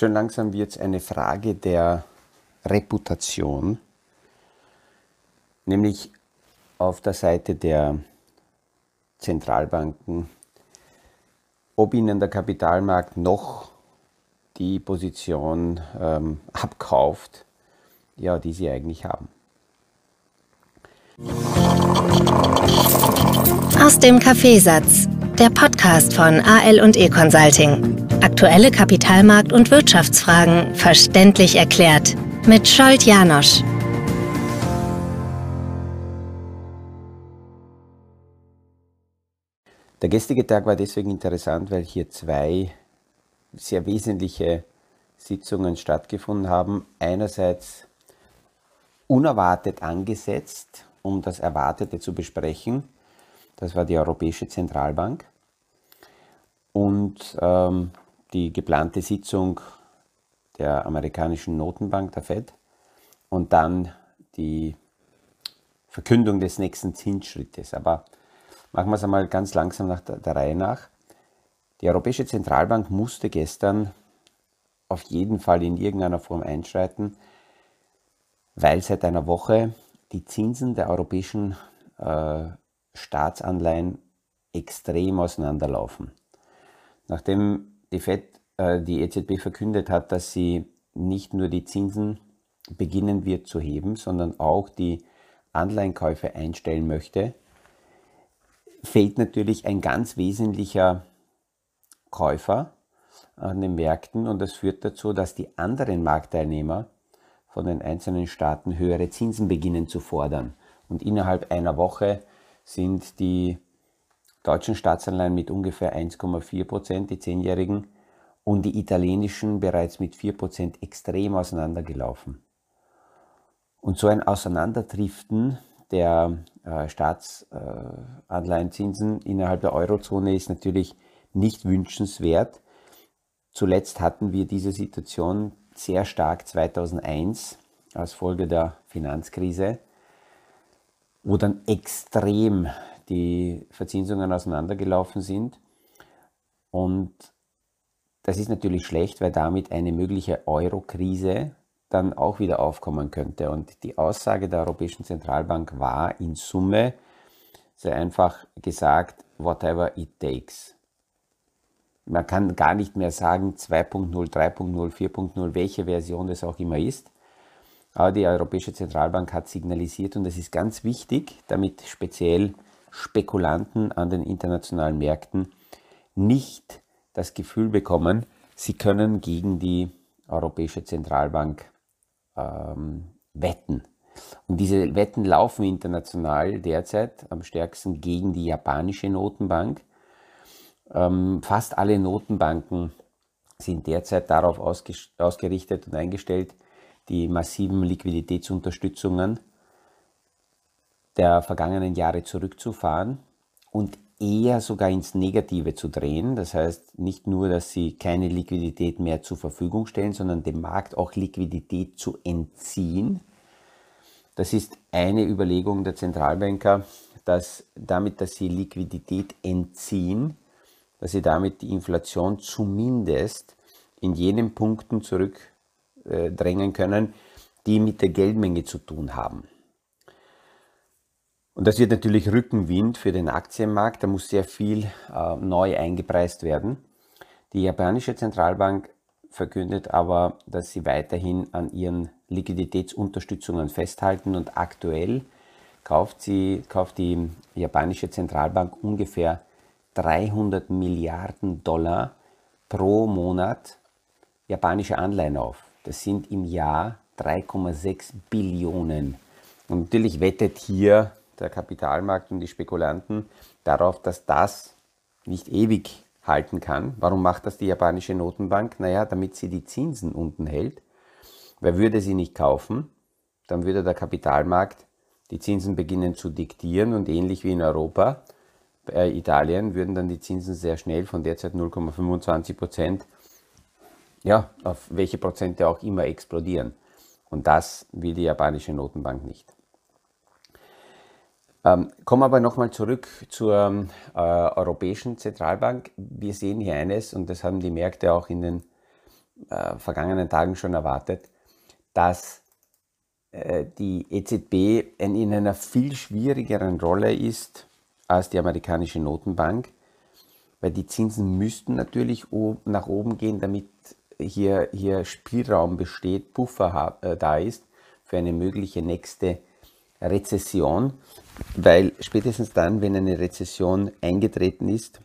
Schön langsam wird es eine Frage der Reputation, nämlich auf der Seite der Zentralbanken, ob ihnen der Kapitalmarkt noch die Position ähm, abkauft, ja, die sie eigentlich haben. Aus dem Kaffeesatz, der Podcast von AL und E Consulting. Aktuelle Kapitalmarkt- und Wirtschaftsfragen verständlich erklärt mit Scholt Janosch. Der gestrige Tag war deswegen interessant, weil hier zwei sehr wesentliche Sitzungen stattgefunden haben. Einerseits unerwartet angesetzt, um das Erwartete zu besprechen. Das war die Europäische Zentralbank. Und ähm, die geplante Sitzung der amerikanischen Notenbank, der Fed, und dann die Verkündung des nächsten Zinsschrittes. Aber machen wir es einmal ganz langsam nach der, der Reihe nach. Die Europäische Zentralbank musste gestern auf jeden Fall in irgendeiner Form einschreiten, weil seit einer Woche die Zinsen der europäischen äh, Staatsanleihen extrem auseinanderlaufen. Nachdem die, FED, äh, die EZB verkündet hat, dass sie nicht nur die Zinsen beginnen wird zu heben, sondern auch die Anleihenkäufe einstellen möchte, fehlt natürlich ein ganz wesentlicher Käufer an den Märkten und das führt dazu, dass die anderen Marktteilnehmer von den einzelnen Staaten höhere Zinsen beginnen zu fordern. Und innerhalb einer Woche sind die deutschen Staatsanleihen mit ungefähr 1,4 Prozent, die zehnjährigen, und die italienischen bereits mit 4 Prozent extrem auseinandergelaufen. Und so ein Auseinanderdriften der äh, Staatsanleihenzinsen innerhalb der Eurozone ist natürlich nicht wünschenswert. Zuletzt hatten wir diese Situation sehr stark 2001 als Folge der Finanzkrise, wo dann extrem die Verzinsungen auseinandergelaufen sind. Und das ist natürlich schlecht, weil damit eine mögliche Euro-Krise dann auch wieder aufkommen könnte. Und die Aussage der Europäischen Zentralbank war in Summe sehr einfach gesagt, whatever it takes. Man kann gar nicht mehr sagen 2.0, 3.0, 4.0, welche Version es auch immer ist. Aber die Europäische Zentralbank hat signalisiert und das ist ganz wichtig, damit speziell Spekulanten an den internationalen Märkten nicht das Gefühl bekommen, sie können gegen die Europäische Zentralbank ähm, wetten. Und diese Wetten laufen international derzeit am stärksten gegen die japanische Notenbank. Ähm, fast alle Notenbanken sind derzeit darauf ausgerichtet und eingestellt, die massiven Liquiditätsunterstützungen der vergangenen Jahre zurückzufahren und eher sogar ins Negative zu drehen. Das heißt nicht nur, dass sie keine Liquidität mehr zur Verfügung stellen, sondern dem Markt auch Liquidität zu entziehen. Das ist eine Überlegung der Zentralbanker, dass damit, dass sie Liquidität entziehen, dass sie damit die Inflation zumindest in jenen Punkten zurückdrängen können, die mit der Geldmenge zu tun haben. Und das wird natürlich Rückenwind für den Aktienmarkt. Da muss sehr viel äh, neu eingepreist werden. Die japanische Zentralbank verkündet aber, dass sie weiterhin an ihren Liquiditätsunterstützungen festhalten und aktuell kauft, sie, kauft die japanische Zentralbank ungefähr 300 Milliarden Dollar pro Monat japanische Anleihen auf. Das sind im Jahr 3,6 Billionen. Und natürlich wettet hier der Kapitalmarkt und die Spekulanten darauf, dass das nicht ewig halten kann. Warum macht das die japanische Notenbank? Naja, damit sie die Zinsen unten hält. Wer würde sie nicht kaufen? Dann würde der Kapitalmarkt die Zinsen beginnen zu diktieren und ähnlich wie in Europa, bei Italien, würden dann die Zinsen sehr schnell von derzeit 0,25 Prozent, ja, auf welche Prozente auch immer explodieren. Und das will die japanische Notenbank nicht. Ähm, kommen aber nochmal zurück zur äh, Europäischen Zentralbank. Wir sehen hier eines, und das haben die Märkte auch in den äh, vergangenen Tagen schon erwartet, dass äh, die EZB in einer viel schwierigeren Rolle ist als die amerikanische Notenbank, weil die Zinsen müssten natürlich nach oben gehen, damit hier, hier Spielraum besteht, Puffer äh, da ist für eine mögliche nächste Rezession, weil spätestens dann, wenn eine Rezession eingetreten ist,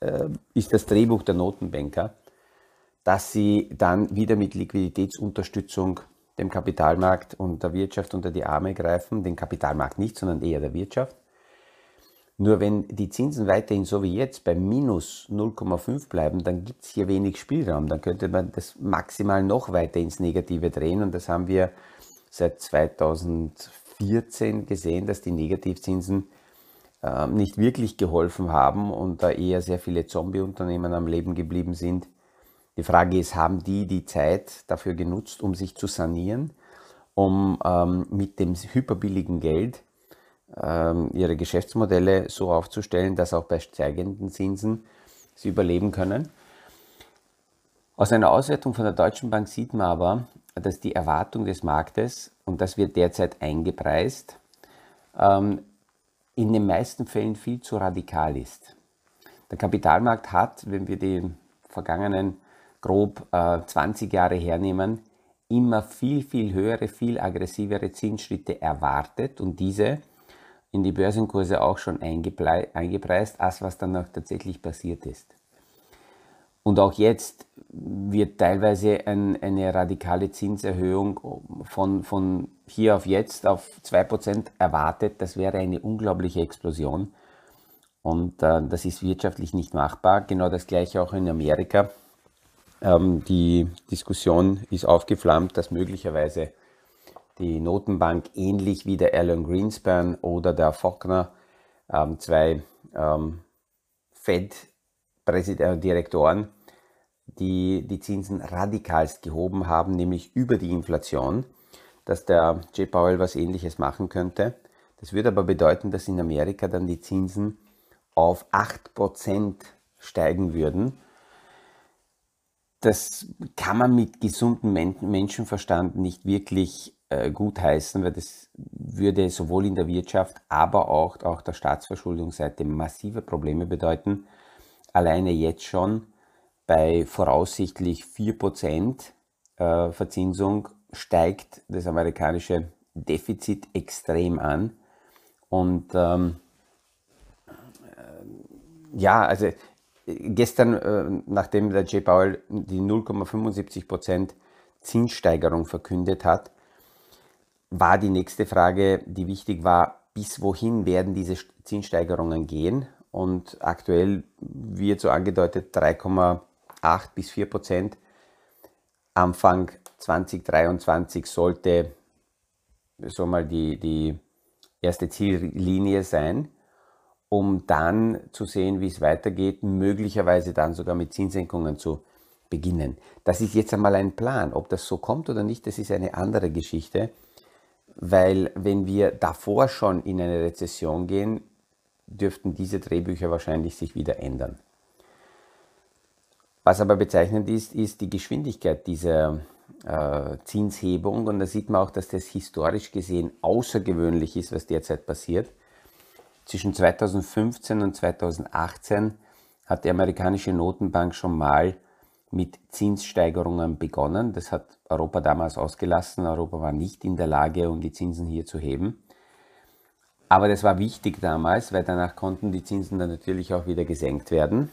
äh, ist das Drehbuch der Notenbanker, dass sie dann wieder mit Liquiditätsunterstützung dem Kapitalmarkt und der Wirtschaft unter die Arme greifen, den Kapitalmarkt nicht, sondern eher der Wirtschaft. Nur wenn die Zinsen weiterhin so wie jetzt bei minus 0,5 bleiben, dann gibt es hier wenig Spielraum. Dann könnte man das maximal noch weiter ins Negative drehen und das haben wir seit 2014 gesehen, dass die Negativzinsen äh, nicht wirklich geholfen haben und da eher sehr viele Zombie-Unternehmen am Leben geblieben sind. Die Frage ist, haben die die Zeit dafür genutzt, um sich zu sanieren, um ähm, mit dem hyperbilligen Geld ähm, ihre Geschäftsmodelle so aufzustellen, dass auch bei steigenden Zinsen sie überleben können? Aus einer Auswertung von der Deutschen Bank sieht man aber, dass die Erwartung des Marktes, und das wird derzeit eingepreist, ähm, in den meisten Fällen viel zu radikal ist. Der Kapitalmarkt hat, wenn wir die vergangenen grob 20 äh, Jahre hernehmen, immer viel, viel höhere, viel aggressivere Zinsschritte erwartet und diese in die Börsenkurse auch schon eingepreist, als was dann auch tatsächlich passiert ist. Und auch jetzt wird teilweise ein, eine radikale Zinserhöhung von, von hier auf jetzt auf 2% erwartet. Das wäre eine unglaubliche Explosion. Und äh, das ist wirtschaftlich nicht machbar. Genau das gleiche auch in Amerika. Ähm, die Diskussion ist aufgeflammt, dass möglicherweise die Notenbank ähnlich wie der Alan Greenspan oder der Faulkner, ähm, zwei ähm, Fed-Direktoren, die die Zinsen radikalst gehoben haben, nämlich über die Inflation, dass der J. Powell was ähnliches machen könnte. Das würde aber bedeuten, dass in Amerika dann die Zinsen auf 8% steigen würden. Das kann man mit gesundem Menschenverstand nicht wirklich äh, gutheißen, weil das würde sowohl in der Wirtschaft, aber auch, auch der Staatsverschuldungsseite massive Probleme bedeuten. Alleine jetzt schon bei voraussichtlich 4% äh, Verzinsung steigt das amerikanische Defizit extrem an. Und ähm, äh, ja, also gestern, äh, nachdem der J. Powell die 0,75% Zinssteigerung verkündet hat, war die nächste Frage, die wichtig war, bis wohin werden diese Zinssteigerungen gehen? Und aktuell wird so angedeutet 3,8 bis 4 Prozent. Anfang 2023 sollte so mal die, die erste Ziellinie sein, um dann zu sehen, wie es weitergeht, möglicherweise dann sogar mit Zinssenkungen zu beginnen. Das ist jetzt einmal ein Plan. Ob das so kommt oder nicht, das ist eine andere Geschichte weil wenn wir davor schon in eine Rezession gehen, dürften diese Drehbücher wahrscheinlich sich wieder ändern. Was aber bezeichnend ist, ist die Geschwindigkeit dieser äh, Zinshebung und da sieht man auch, dass das historisch gesehen außergewöhnlich ist, was derzeit passiert. Zwischen 2015 und 2018 hat die amerikanische Notenbank schon mal mit Zinssteigerungen begonnen. Das hat Europa damals ausgelassen. Europa war nicht in der Lage, um die Zinsen hier zu heben. Aber das war wichtig damals, weil danach konnten die Zinsen dann natürlich auch wieder gesenkt werden.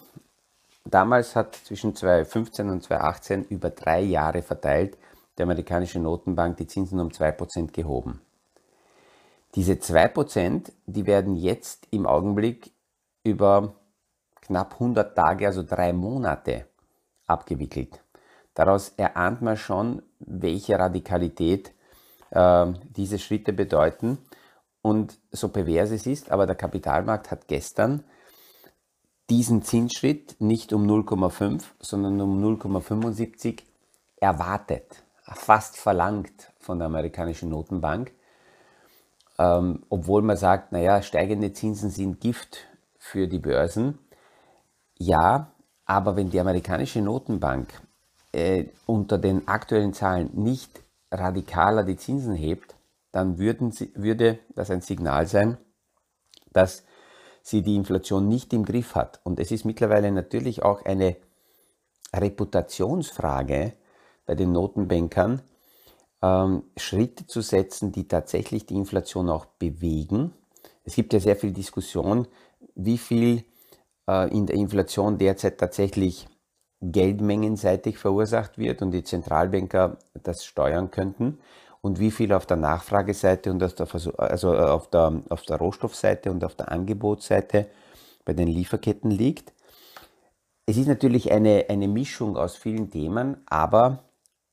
Damals hat zwischen 2015 und 2018 über drei Jahre verteilt die amerikanische Notenbank die Zinsen um 2% gehoben. Diese 2%, die werden jetzt im Augenblick über knapp 100 Tage, also drei Monate, abgewickelt. Daraus erahnt man schon, welche Radikalität äh, diese Schritte bedeuten. Und so pervers es ist, aber der Kapitalmarkt hat gestern diesen Zinsschritt nicht um 0,5, sondern um 0,75 erwartet, fast verlangt von der amerikanischen Notenbank. Ähm, obwohl man sagt, naja, steigende Zinsen sind Gift für die Börsen. Ja, aber wenn die amerikanische Notenbank äh, unter den aktuellen Zahlen nicht radikaler die Zinsen hebt, dann würden sie, würde das ein Signal sein, dass sie die Inflation nicht im Griff hat. Und es ist mittlerweile natürlich auch eine Reputationsfrage bei den Notenbankern, ähm, Schritte zu setzen, die tatsächlich die Inflation auch bewegen. Es gibt ja sehr viel Diskussion, wie viel äh, in der Inflation derzeit tatsächlich geldmengenseitig verursacht wird und die Zentralbanker das steuern könnten und wie viel auf der Nachfrageseite und auf der, also auf der, auf der Rohstoffseite und auf der Angebotsseite bei den Lieferketten liegt. Es ist natürlich eine, eine Mischung aus vielen Themen, aber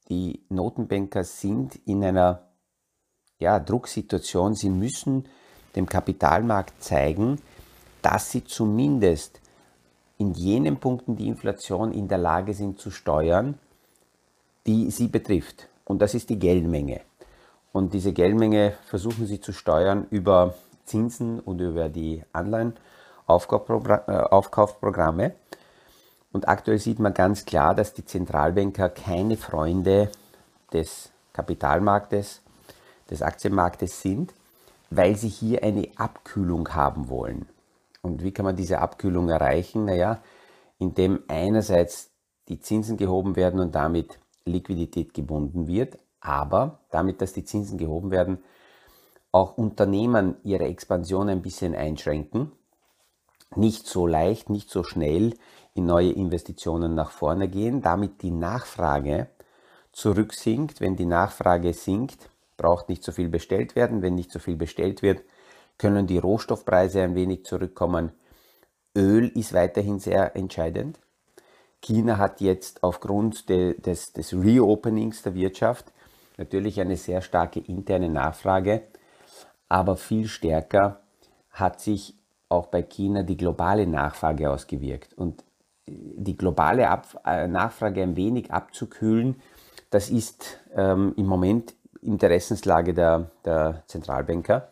die Notenbanker sind in einer ja, Drucksituation. Sie müssen dem Kapitalmarkt zeigen, dass sie zumindest in jenen Punkten die Inflation in der Lage sind zu steuern, die sie betrifft. Und das ist die Geldmenge. Und diese Geldmenge versuchen sie zu steuern über Zinsen und über die Anleihenaufkaufprogramme. Und aktuell sieht man ganz klar, dass die Zentralbanker keine Freunde des Kapitalmarktes, des Aktienmarktes sind, weil sie hier eine Abkühlung haben wollen. Und wie kann man diese Abkühlung erreichen? Naja, indem einerseits die Zinsen gehoben werden und damit Liquidität gebunden wird, aber damit, dass die Zinsen gehoben werden, auch Unternehmen ihre Expansion ein bisschen einschränken. Nicht so leicht, nicht so schnell in neue Investitionen nach vorne gehen, damit die Nachfrage zurücksinkt. Wenn die Nachfrage sinkt, braucht nicht so viel bestellt werden. Wenn nicht so viel bestellt wird, können die Rohstoffpreise ein wenig zurückkommen. Öl ist weiterhin sehr entscheidend. China hat jetzt aufgrund de, des, des Reopenings der Wirtschaft natürlich eine sehr starke interne Nachfrage, aber viel stärker hat sich auch bei China die globale Nachfrage ausgewirkt. Und die globale Ab äh, Nachfrage ein wenig abzukühlen, das ist ähm, im Moment Interessenslage der, der Zentralbanker.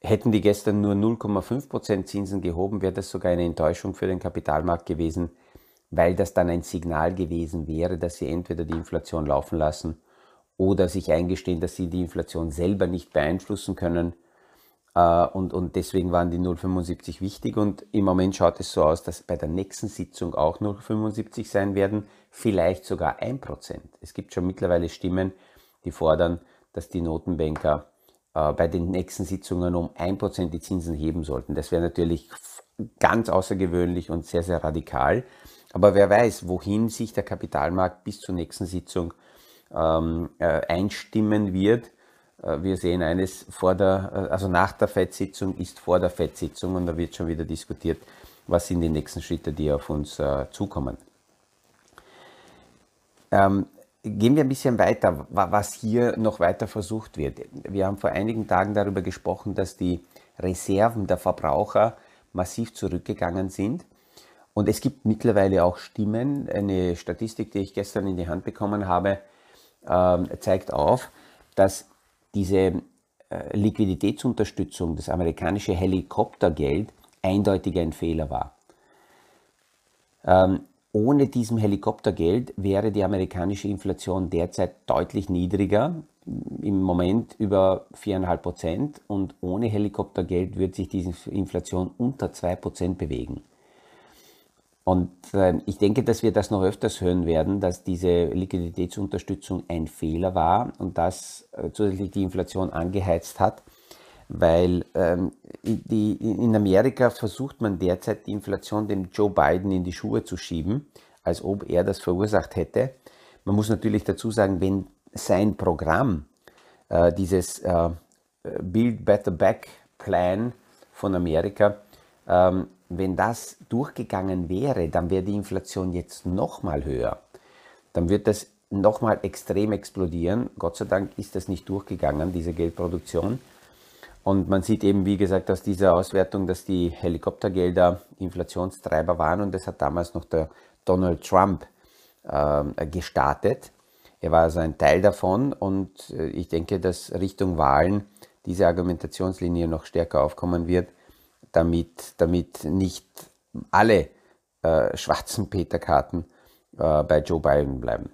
Hätten die gestern nur 0,5% Zinsen gehoben, wäre das sogar eine Enttäuschung für den Kapitalmarkt gewesen, weil das dann ein Signal gewesen wäre, dass sie entweder die Inflation laufen lassen oder sich eingestehen, dass sie die Inflation selber nicht beeinflussen können. Äh, und, und deswegen waren die 0,75 wichtig. Und im Moment schaut es so aus, dass bei der nächsten Sitzung auch 0,75 sein werden, vielleicht sogar 1%. Es gibt schon mittlerweile Stimmen, die fordern, dass die Notenbanker äh, bei den nächsten Sitzungen um 1% die Zinsen heben sollten. Das wäre natürlich ganz außergewöhnlich und sehr, sehr radikal. Aber wer weiß, wohin sich der Kapitalmarkt bis zur nächsten Sitzung ähm, äh, einstimmen wird. Äh, wir sehen eines vor der, äh, also nach der FED-Sitzung ist vor der FED-Sitzung und da wird schon wieder diskutiert, was sind die nächsten Schritte, die auf uns zukommen. Ähm, Gehen wir ein bisschen weiter, was hier noch weiter versucht wird. Wir haben vor einigen Tagen darüber gesprochen, dass die Reserven der Verbraucher massiv zurückgegangen sind. Und es gibt mittlerweile auch Stimmen. Eine Statistik, die ich gestern in die Hand bekommen habe, zeigt auf, dass diese äh, Liquiditätsunterstützung, das amerikanische Helikoptergeld, eindeutig ein Fehler war. Ähm, ohne diesem Helikoptergeld wäre die amerikanische Inflation derzeit deutlich niedriger, im Moment über 4,5 Prozent und ohne Helikoptergeld wird sich diese Inflation unter 2 Prozent bewegen. Und äh, ich denke, dass wir das noch öfters hören werden, dass diese Liquiditätsunterstützung ein Fehler war und dass äh, zusätzlich die Inflation angeheizt hat weil ähm, die, in Amerika versucht man derzeit die Inflation dem Joe Biden in die Schuhe zu schieben, als ob er das verursacht hätte. Man muss natürlich dazu sagen, wenn sein Programm, äh, dieses äh, Build Better Back Plan von Amerika, ähm, wenn das durchgegangen wäre, dann wäre die Inflation jetzt nochmal höher. Dann wird das nochmal extrem explodieren. Gott sei Dank ist das nicht durchgegangen, diese Geldproduktion. Und man sieht eben, wie gesagt, aus dieser Auswertung, dass die Helikoptergelder Inflationstreiber waren und das hat damals noch der Donald Trump äh, gestartet. Er war also ein Teil davon und äh, ich denke, dass Richtung Wahlen diese Argumentationslinie noch stärker aufkommen wird, damit, damit nicht alle äh, schwarzen Peterkarten äh, bei Joe Biden bleiben.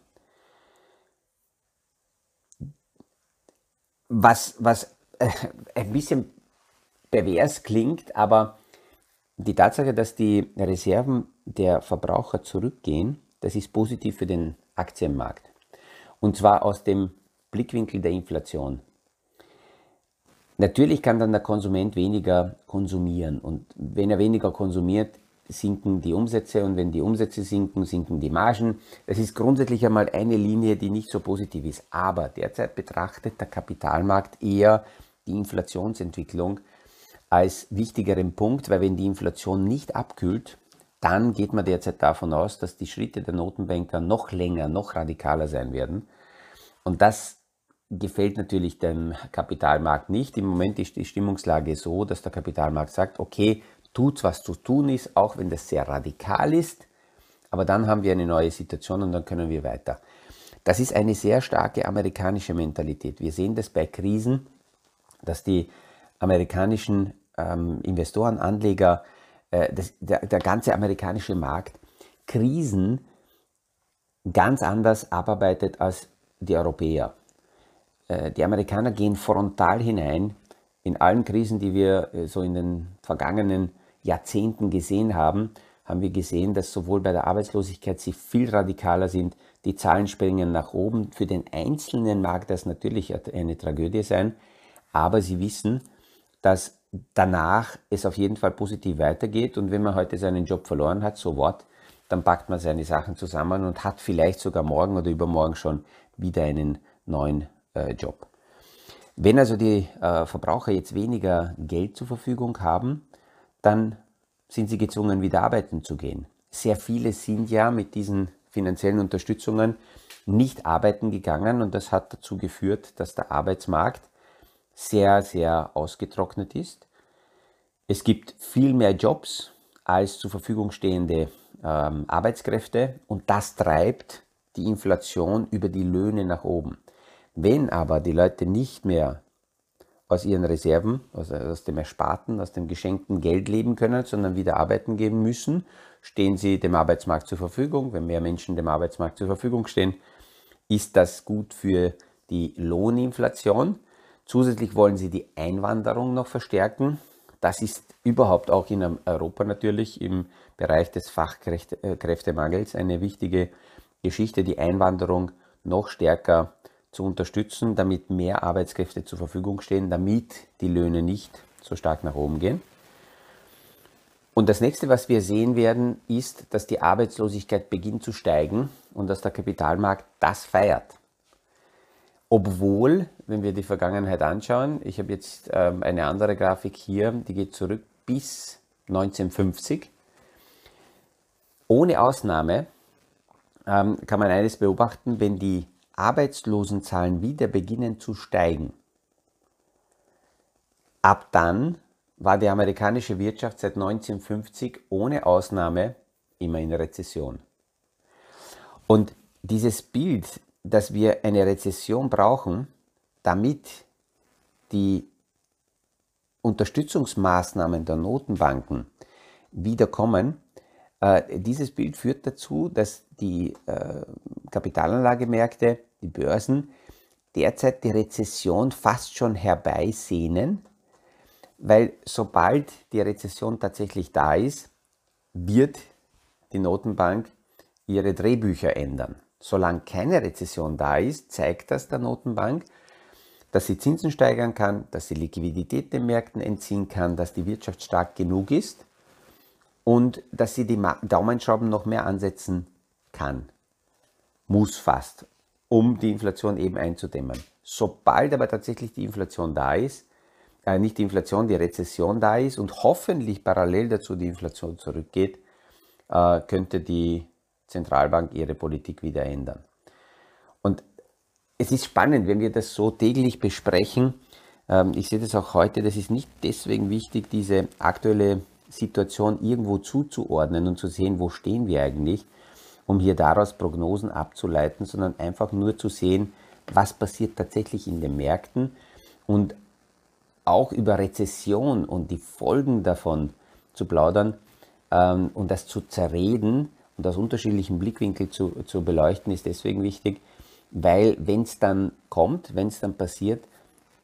Was, was äh, ein bisschen pervers klingt, aber die Tatsache, dass die Reserven der Verbraucher zurückgehen, das ist positiv für den Aktienmarkt. Und zwar aus dem Blickwinkel der Inflation. Natürlich kann dann der Konsument weniger konsumieren und wenn er weniger konsumiert, sinken die Umsätze und wenn die Umsätze sinken, sinken die Margen. Das ist grundsätzlich einmal eine Linie, die nicht so positiv ist. Aber derzeit betrachtet der Kapitalmarkt eher die Inflationsentwicklung als wichtigeren Punkt, weil wenn die Inflation nicht abkühlt, dann geht man derzeit davon aus, dass die Schritte der Notenbanker noch länger, noch radikaler sein werden. Und das gefällt natürlich dem Kapitalmarkt nicht. Im Moment ist die Stimmungslage so, dass der Kapitalmarkt sagt, okay, tut, was zu tun ist, auch wenn das sehr radikal ist. Aber dann haben wir eine neue Situation und dann können wir weiter. Das ist eine sehr starke amerikanische Mentalität. Wir sehen das bei Krisen, dass die amerikanischen ähm, Investoren, Anleger, äh, das, der, der ganze amerikanische Markt Krisen ganz anders abarbeitet als die Europäer. Äh, die Amerikaner gehen frontal hinein in allen Krisen, die wir äh, so in den vergangenen Jahrzehnten gesehen haben, haben wir gesehen, dass sowohl bei der Arbeitslosigkeit sie viel radikaler sind, die Zahlen springen nach oben. Für den Einzelnen mag das natürlich eine Tragödie sein, aber sie wissen, dass danach es auf jeden Fall positiv weitergeht und wenn man heute seinen Job verloren hat, so what, dann packt man seine Sachen zusammen und hat vielleicht sogar morgen oder übermorgen schon wieder einen neuen Job. Wenn also die äh, Verbraucher jetzt weniger Geld zur Verfügung haben, dann sind sie gezwungen, wieder arbeiten zu gehen. Sehr viele sind ja mit diesen finanziellen Unterstützungen nicht arbeiten gegangen und das hat dazu geführt, dass der Arbeitsmarkt sehr, sehr ausgetrocknet ist. Es gibt viel mehr Jobs als zur Verfügung stehende ähm, Arbeitskräfte und das treibt die Inflation über die Löhne nach oben. Wenn aber die Leute nicht mehr aus ihren Reserven, also aus dem Ersparten, aus dem geschenkten Geld leben können, sondern wieder arbeiten gehen müssen, stehen sie dem Arbeitsmarkt zur Verfügung. Wenn mehr Menschen dem Arbeitsmarkt zur Verfügung stehen, ist das gut für die Lohninflation. Zusätzlich wollen sie die Einwanderung noch verstärken. Das ist überhaupt auch in Europa natürlich im Bereich des Fachkräftemangels eine wichtige Geschichte, die Einwanderung noch stärker zu unterstützen, damit mehr Arbeitskräfte zur Verfügung stehen, damit die Löhne nicht so stark nach oben gehen. Und das nächste, was wir sehen werden, ist, dass die Arbeitslosigkeit beginnt zu steigen und dass der Kapitalmarkt das feiert. Obwohl, wenn wir die Vergangenheit anschauen, ich habe jetzt ähm, eine andere Grafik hier, die geht zurück bis 1950. Ohne Ausnahme ähm, kann man eines beobachten, wenn die Arbeitslosenzahlen wieder beginnen zu steigen. Ab dann war die amerikanische Wirtschaft seit 1950 ohne Ausnahme immer in Rezession. Und dieses Bild, dass wir eine Rezession brauchen, damit die Unterstützungsmaßnahmen der Notenbanken wiederkommen, äh, dieses Bild führt dazu, dass die äh, Kapitalanlagemärkte, die Börsen, derzeit die Rezession fast schon herbeisehnen, weil sobald die Rezession tatsächlich da ist, wird die Notenbank ihre Drehbücher ändern. Solange keine Rezession da ist, zeigt das der Notenbank, dass sie Zinsen steigern kann, dass sie Liquidität den Märkten entziehen kann, dass die Wirtschaft stark genug ist und dass sie die Daumenschrauben noch mehr ansetzen kann, muss fast, um die Inflation eben einzudämmen. Sobald aber tatsächlich die Inflation da ist, äh, nicht die Inflation, die Rezession da ist und hoffentlich parallel dazu die Inflation zurückgeht, äh, könnte die Zentralbank ihre Politik wieder ändern. Und es ist spannend, wenn wir das so täglich besprechen. Ähm, ich sehe das auch heute, das ist nicht deswegen wichtig, diese aktuelle Situation irgendwo zuzuordnen und zu sehen, wo stehen wir eigentlich, um hier daraus Prognosen abzuleiten, sondern einfach nur zu sehen, was passiert tatsächlich in den Märkten und auch über Rezession und die Folgen davon zu plaudern ähm, und das zu zerreden und aus unterschiedlichen Blickwinkeln zu, zu beleuchten, ist deswegen wichtig, weil wenn es dann kommt, wenn es dann passiert,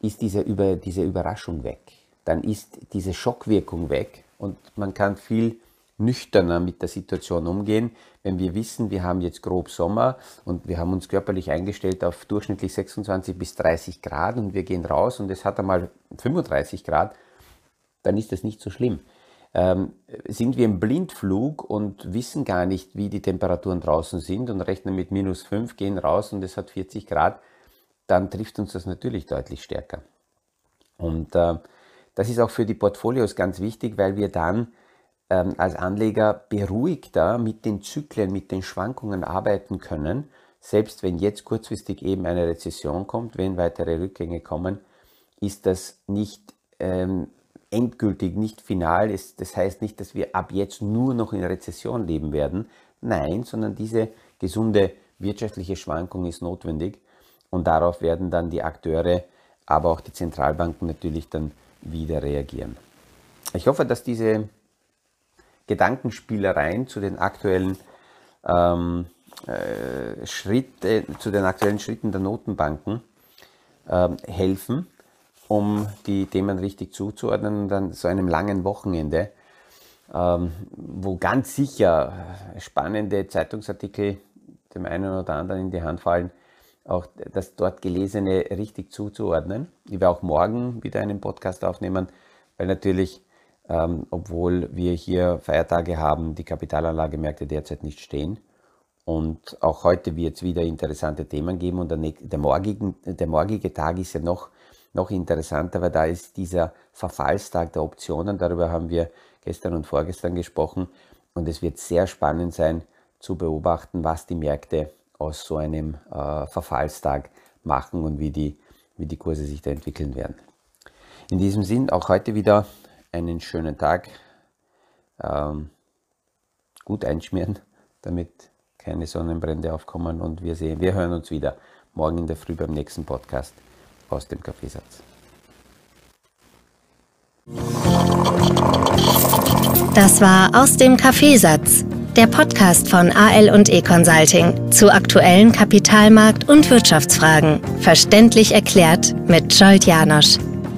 ist diese, über, diese Überraschung weg. Dann ist diese Schockwirkung weg und man kann viel nüchterner mit der Situation umgehen, wenn wir wissen, wir haben jetzt grob Sommer und wir haben uns körperlich eingestellt auf durchschnittlich 26 bis 30 Grad und wir gehen raus und es hat einmal 35 Grad, dann ist das nicht so schlimm. Ähm, sind wir im Blindflug und wissen gar nicht, wie die Temperaturen draußen sind und rechnen mit minus 5, gehen raus und es hat 40 Grad, dann trifft uns das natürlich deutlich stärker. Und äh, das ist auch für die Portfolios ganz wichtig, weil wir dann ähm, als Anleger beruhigter mit den Zyklen, mit den Schwankungen arbeiten können, selbst wenn jetzt kurzfristig eben eine Rezession kommt, wenn weitere Rückgänge kommen, ist das nicht ähm, endgültig, nicht final. Das heißt nicht, dass wir ab jetzt nur noch in Rezession leben werden. Nein, sondern diese gesunde wirtschaftliche Schwankung ist notwendig und darauf werden dann die Akteure, aber auch die Zentralbanken natürlich dann wieder reagieren. Ich hoffe, dass diese Gedankenspielereien zu den aktuellen ähm, äh, Schritte, zu den aktuellen Schritten der Notenbanken ähm, helfen, um die Themen richtig zuzuordnen und an so einem langen Wochenende, ähm, wo ganz sicher spannende Zeitungsartikel dem einen oder anderen in die Hand fallen, auch das dort Gelesene richtig zuzuordnen. Ich werde auch morgen wieder einen Podcast aufnehmen, weil natürlich ähm, obwohl wir hier Feiertage haben, die Kapitalanlagemärkte derzeit nicht stehen. Und auch heute wird es wieder interessante Themen geben und der, der, morgigen, der morgige Tag ist ja noch, noch interessanter, weil da ist dieser Verfallstag der Optionen, darüber haben wir gestern und vorgestern gesprochen und es wird sehr spannend sein zu beobachten, was die Märkte aus so einem äh, Verfallstag machen und wie die, wie die Kurse sich da entwickeln werden. In diesem Sinn auch heute wieder einen schönen Tag ähm, gut einschmieren, damit keine Sonnenbrände aufkommen und wir sehen, wir hören uns wieder morgen in der Früh beim nächsten Podcast aus dem Kaffeesatz. Das war aus dem Kaffeesatz, der Podcast von AL und E Consulting zu aktuellen Kapitalmarkt- und Wirtschaftsfragen, verständlich erklärt mit Scholt Janosch.